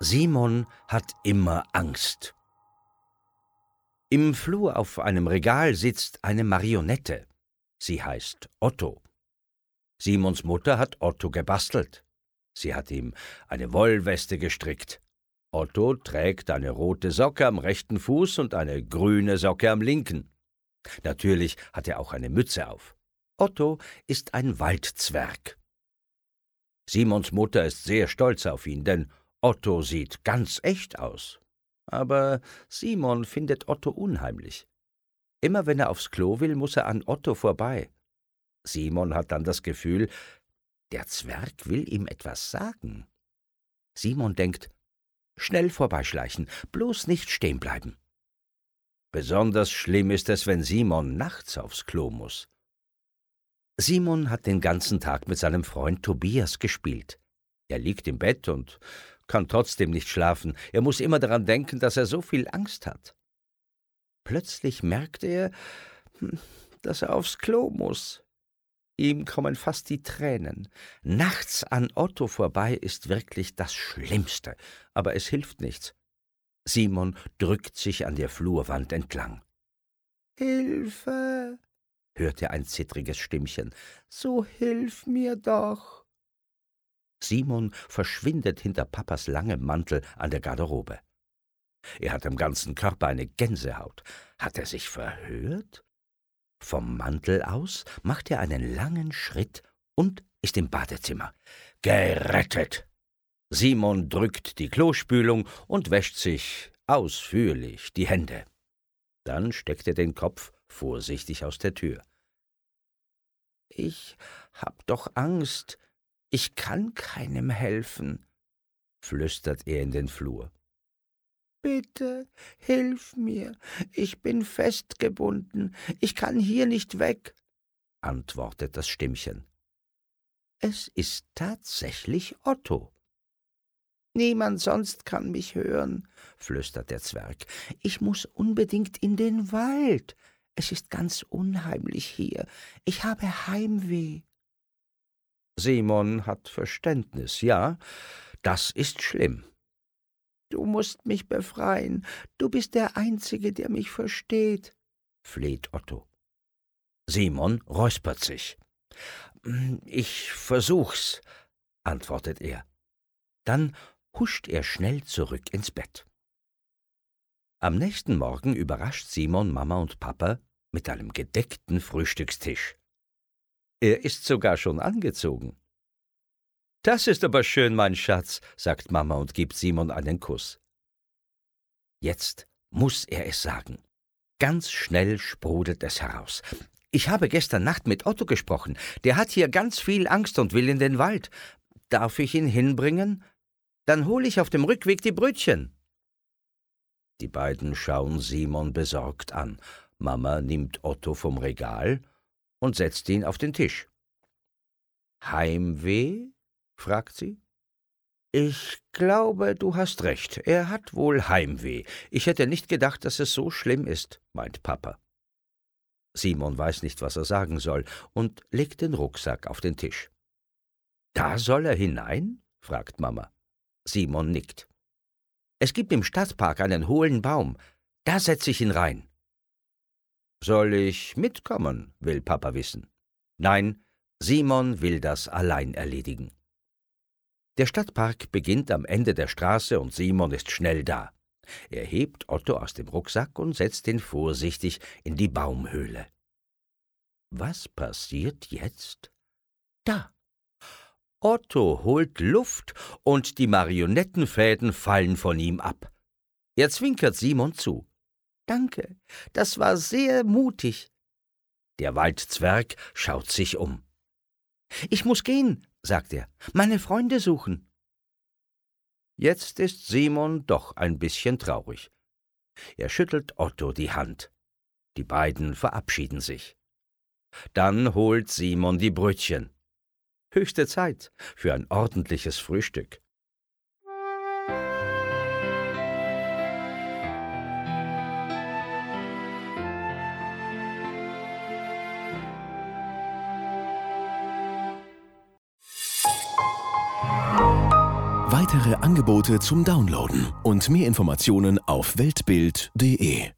Simon hat immer Angst. Im Flur auf einem Regal sitzt eine Marionette. Sie heißt Otto. Simons Mutter hat Otto gebastelt. Sie hat ihm eine Wollweste gestrickt. Otto trägt eine rote Socke am rechten Fuß und eine grüne Socke am linken. Natürlich hat er auch eine Mütze auf. Otto ist ein Waldzwerg. Simons Mutter ist sehr stolz auf ihn, denn Otto sieht ganz echt aus. Aber Simon findet Otto unheimlich. Immer wenn er aufs Klo will, muss er an Otto vorbei. Simon hat dann das Gefühl, der Zwerg will ihm etwas sagen. Simon denkt, schnell vorbeischleichen, bloß nicht stehen bleiben. Besonders schlimm ist es, wenn Simon nachts aufs Klo muss. Simon hat den ganzen Tag mit seinem Freund Tobias gespielt. Er liegt im Bett und kann trotzdem nicht schlafen. Er muss immer daran denken, dass er so viel Angst hat. Plötzlich merkt er, hm, dass er aufs Klo muss. Ihm kommen fast die Tränen. Nachts an Otto vorbei ist wirklich das Schlimmste, aber es hilft nichts. Simon drückt sich an der Flurwand entlang. Hilfe, hört er ein zittriges Stimmchen. So hilf mir doch. Simon verschwindet hinter Papas langem Mantel an der Garderobe. Er hat am ganzen Körper eine Gänsehaut. Hat er sich verhört? Vom Mantel aus macht er einen langen Schritt und ist im Badezimmer. Gerettet! Simon drückt die Klospülung und wäscht sich ausführlich die Hände. Dann steckt er den Kopf vorsichtig aus der Tür. Ich hab doch Angst, ich kann keinem helfen, flüstert er in den Flur. Bitte, hilf mir, ich bin festgebunden, ich kann hier nicht weg, antwortet das Stimmchen. Es ist tatsächlich Otto. Niemand sonst kann mich hören, flüstert der Zwerg. Ich muss unbedingt in den Wald. Es ist ganz unheimlich hier. Ich habe Heimweh. Simon hat Verständnis, ja, das ist schlimm. Du musst mich befreien, du bist der Einzige, der mich versteht, fleht Otto. Simon räuspert sich. Ich versuch's, antwortet er. Dann huscht er schnell zurück ins Bett. Am nächsten Morgen überrascht Simon Mama und Papa mit einem gedeckten Frühstückstisch. Er ist sogar schon angezogen. Das ist aber schön, mein Schatz, sagt Mama und gibt Simon einen Kuss. Jetzt muss er es sagen. Ganz schnell sprudelt es heraus. Ich habe gestern Nacht mit Otto gesprochen. Der hat hier ganz viel Angst und will in den Wald. Darf ich ihn hinbringen? Dann hole ich auf dem Rückweg die Brötchen. Die beiden schauen Simon besorgt an. Mama nimmt Otto vom Regal und setzt ihn auf den Tisch. Heimweh? fragt sie. Ich glaube, du hast recht. Er hat wohl Heimweh. Ich hätte nicht gedacht, dass es so schlimm ist, meint Papa. Simon weiß nicht, was er sagen soll und legt den Rucksack auf den Tisch. Da soll er hinein? fragt Mama. Simon nickt. Es gibt im Stadtpark einen hohlen Baum. Da setze ich ihn rein. Soll ich mitkommen? will Papa wissen. Nein, Simon will das allein erledigen. Der Stadtpark beginnt am Ende der Straße und Simon ist schnell da. Er hebt Otto aus dem Rucksack und setzt ihn vorsichtig in die Baumhöhle. Was passiert jetzt? Da. Otto holt Luft und die Marionettenfäden fallen von ihm ab. Er zwinkert Simon zu. Danke, das war sehr mutig. Der Waldzwerg schaut sich um. Ich muss gehen, sagt er, meine Freunde suchen. Jetzt ist Simon doch ein bisschen traurig. Er schüttelt Otto die Hand. Die beiden verabschieden sich. Dann holt Simon die Brötchen. Höchste Zeit für ein ordentliches Frühstück. Weitere Angebote zum Downloaden und mehr Informationen auf weltbild.de